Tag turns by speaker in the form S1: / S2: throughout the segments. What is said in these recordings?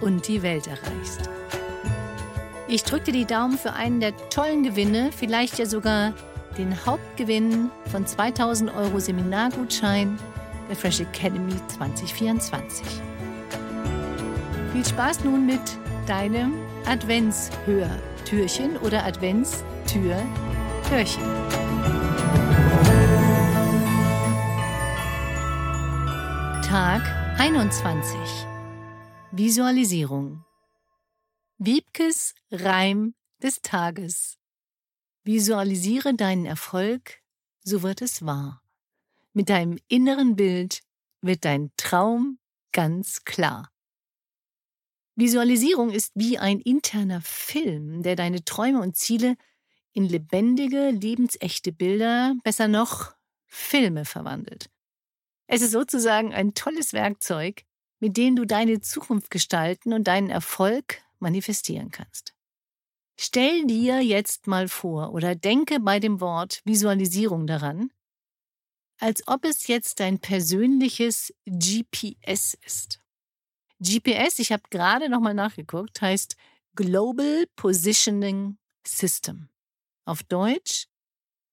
S1: und die Welt erreichst. Ich drücke dir die Daumen für einen der tollen Gewinne, vielleicht ja sogar den Hauptgewinn von 2000 Euro Seminargutschein der Fresh Academy 2024. Viel Spaß nun mit deinem Adventshörtürchen oder Adventstür-Hörchen. Tag 21 Visualisierung. Wiebkes Reim des Tages. Visualisiere deinen Erfolg, so wird es wahr. Mit deinem inneren Bild wird dein Traum ganz klar. Visualisierung ist wie ein interner Film, der deine Träume und Ziele in lebendige, lebensechte Bilder, besser noch Filme verwandelt. Es ist sozusagen ein tolles Werkzeug, mit denen du deine Zukunft gestalten und deinen Erfolg manifestieren kannst. Stell dir jetzt mal vor oder denke bei dem Wort Visualisierung daran, als ob es jetzt dein persönliches GPS ist. GPS, ich habe gerade nochmal nachgeguckt, heißt Global Positioning System. Auf Deutsch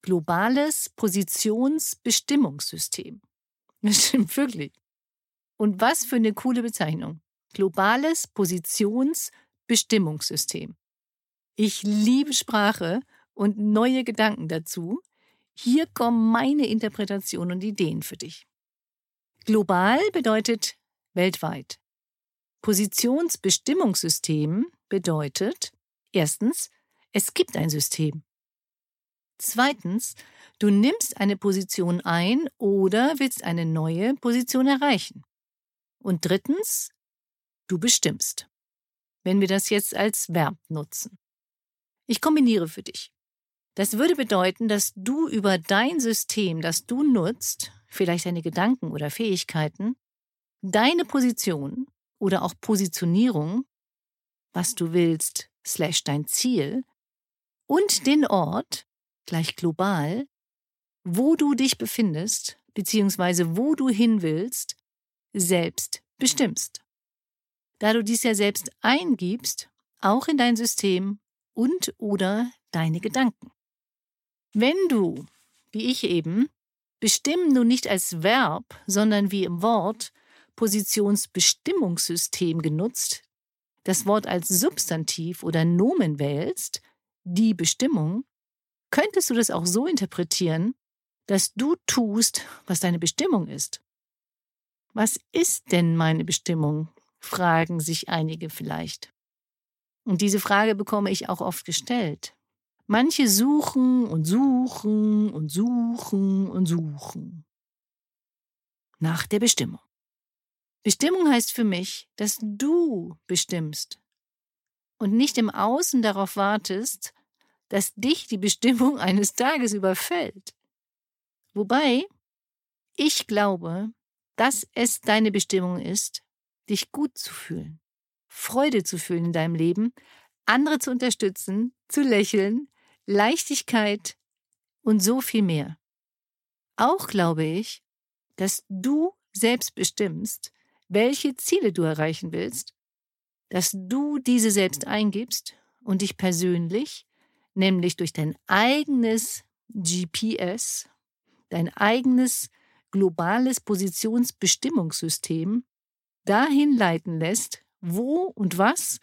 S1: globales Positionsbestimmungssystem. Das stimmt wirklich. Und was für eine coole Bezeichnung. Globales Positionsbestimmungssystem. Ich liebe Sprache und neue Gedanken dazu. Hier kommen meine Interpretationen und Ideen für dich. Global bedeutet weltweit. Positionsbestimmungssystem bedeutet erstens, es gibt ein System. Zweitens, du nimmst eine Position ein oder willst eine neue Position erreichen. Und drittens, du bestimmst. Wenn wir das jetzt als Verb nutzen. Ich kombiniere für dich. Das würde bedeuten, dass du über dein System, das du nutzt, vielleicht deine Gedanken oder Fähigkeiten, deine Position oder auch Positionierung, was du willst, slash dein Ziel, und den Ort, gleich global, wo du dich befindest, beziehungsweise wo du hin willst, selbst bestimmst. Da du dies ja selbst eingibst, auch in dein System und oder deine Gedanken. Wenn du, wie ich eben, bestimmen nun nicht als Verb, sondern wie im Wort Positionsbestimmungssystem genutzt, das Wort als Substantiv oder Nomen wählst, die Bestimmung, könntest du das auch so interpretieren, dass du tust, was deine Bestimmung ist. Was ist denn meine Bestimmung? fragen sich einige vielleicht. Und diese Frage bekomme ich auch oft gestellt. Manche suchen und suchen und suchen und suchen nach der Bestimmung. Bestimmung heißt für mich, dass du bestimmst und nicht im Außen darauf wartest, dass dich die Bestimmung eines Tages überfällt. Wobei ich glaube, dass es deine Bestimmung ist, dich gut zu fühlen, Freude zu fühlen in deinem Leben, andere zu unterstützen, zu lächeln, Leichtigkeit und so viel mehr. Auch glaube ich, dass du selbst bestimmst, welche Ziele du erreichen willst, dass du diese selbst eingibst und dich persönlich, nämlich durch dein eigenes GPS, dein eigenes globales Positionsbestimmungssystem dahin leiten lässt, wo und was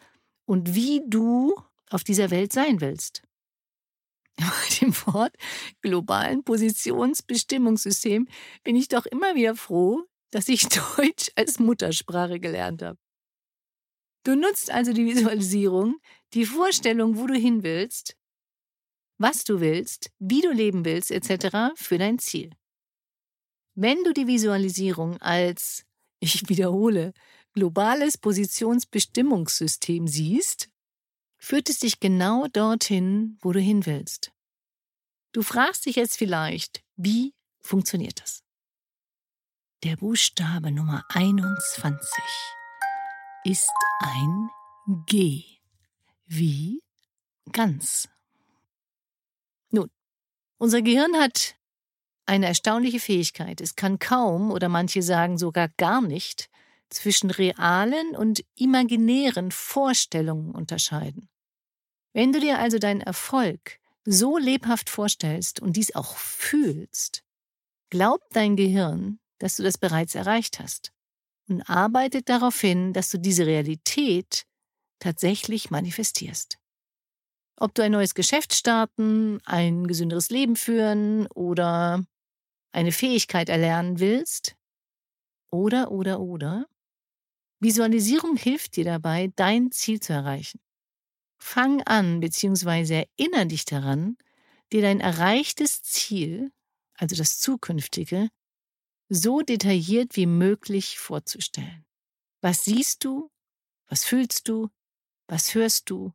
S1: und wie du auf dieser Welt sein willst. Bei dem Wort globalen Positionsbestimmungssystem bin ich doch immer wieder froh, dass ich Deutsch als Muttersprache gelernt habe. Du nutzt also die Visualisierung, die Vorstellung, wo du hin willst, was du willst, wie du leben willst, etc. für dein Ziel. Wenn du die Visualisierung als, ich wiederhole, globales Positionsbestimmungssystem siehst, führt es dich genau dorthin, wo du hin willst. Du fragst dich jetzt vielleicht, wie funktioniert das? Der Buchstabe Nummer 21 ist ein G. Wie ganz. Nun, unser Gehirn hat eine erstaunliche Fähigkeit. Es kann kaum oder manche sagen sogar gar nicht zwischen realen und imaginären Vorstellungen unterscheiden. Wenn du dir also deinen Erfolg so lebhaft vorstellst und dies auch fühlst, glaubt dein Gehirn, dass du das bereits erreicht hast und arbeitet darauf hin, dass du diese Realität tatsächlich manifestierst. Ob du ein neues Geschäft starten, ein gesünderes Leben führen oder eine Fähigkeit erlernen willst, oder, oder, oder, Visualisierung hilft dir dabei, dein Ziel zu erreichen. Fang an bzw. erinnere dich daran, dir dein erreichtes Ziel, also das zukünftige, so detailliert wie möglich vorzustellen. Was siehst du? Was fühlst du? Was hörst du?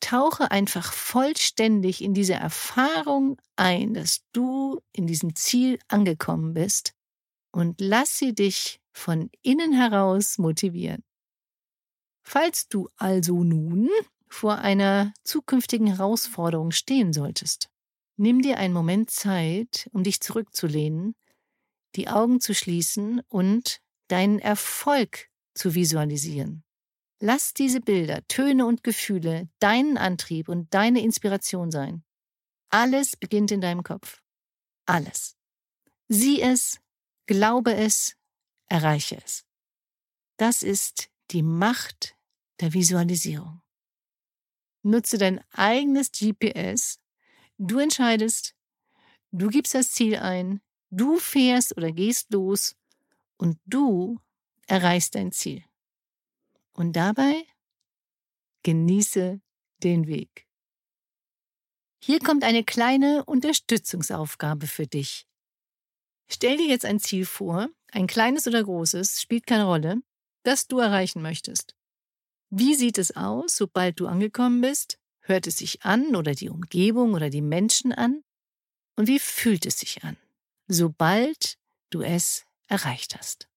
S1: Tauche einfach vollständig in diese Erfahrung ein, dass du in diesem Ziel angekommen bist und lass sie dich von innen heraus motivieren. Falls du also nun vor einer zukünftigen Herausforderung stehen solltest, nimm dir einen Moment Zeit, um dich zurückzulehnen, die Augen zu schließen und deinen Erfolg zu visualisieren. Lass diese Bilder, Töne und Gefühle deinen Antrieb und deine Inspiration sein. Alles beginnt in deinem Kopf. Alles. Sieh es, glaube es, erreiche es. Das ist die Macht der Visualisierung. Nutze dein eigenes GPS. Du entscheidest, du gibst das Ziel ein, du fährst oder gehst los und du erreichst dein Ziel. Und dabei genieße den Weg. Hier kommt eine kleine Unterstützungsaufgabe für dich. Stell dir jetzt ein Ziel vor, ein kleines oder großes, spielt keine Rolle, das du erreichen möchtest. Wie sieht es aus, sobald du angekommen bist? Hört es sich an oder die Umgebung oder die Menschen an? Und wie fühlt es sich an, sobald du es erreicht hast?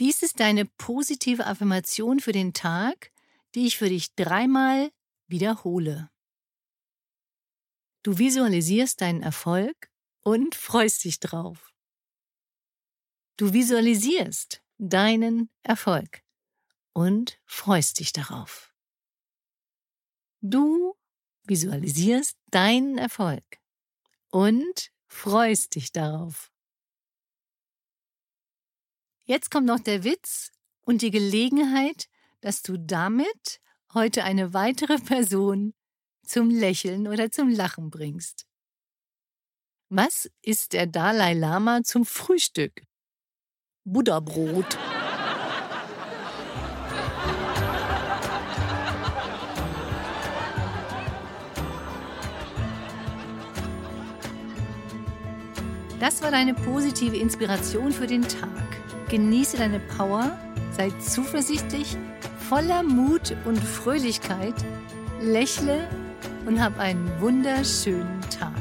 S1: Dies ist deine positive Affirmation für den Tag, die ich für dich dreimal wiederhole. Du visualisierst deinen Erfolg und freust dich drauf. Du visualisierst deinen Erfolg und freust dich darauf. Du visualisierst deinen Erfolg und freust dich darauf. Jetzt kommt noch der Witz und die Gelegenheit, dass du damit heute eine weitere Person zum Lächeln oder zum Lachen bringst. Was isst der Dalai Lama zum Frühstück? Buddhabrot. Das war deine positive Inspiration für den Tag. Genieße deine Power, sei zuversichtlich, voller Mut und Fröhlichkeit, lächle und hab einen wunderschönen Tag.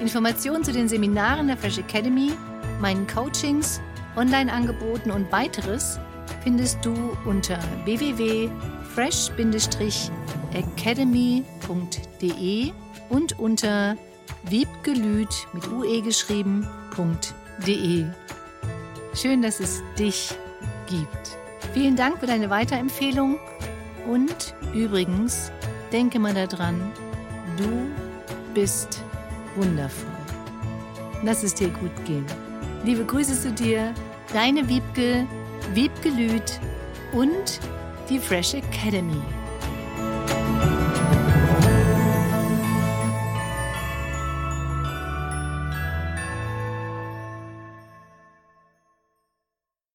S1: Informationen zu den Seminaren der Fresh Academy, meinen Coachings, Online-Angeboten und weiteres findest du unter www.fresh-academy.de und unter wiebgelüt mit ue geschrieben.de. Schön, dass es dich gibt. Vielen Dank für deine Weiterempfehlung und übrigens, denke mal daran, du bist wundervoll. Lass es dir gut gehen. Liebe Grüße zu dir, deine Wiebke, Wiebke Lüth und die Fresh Academy.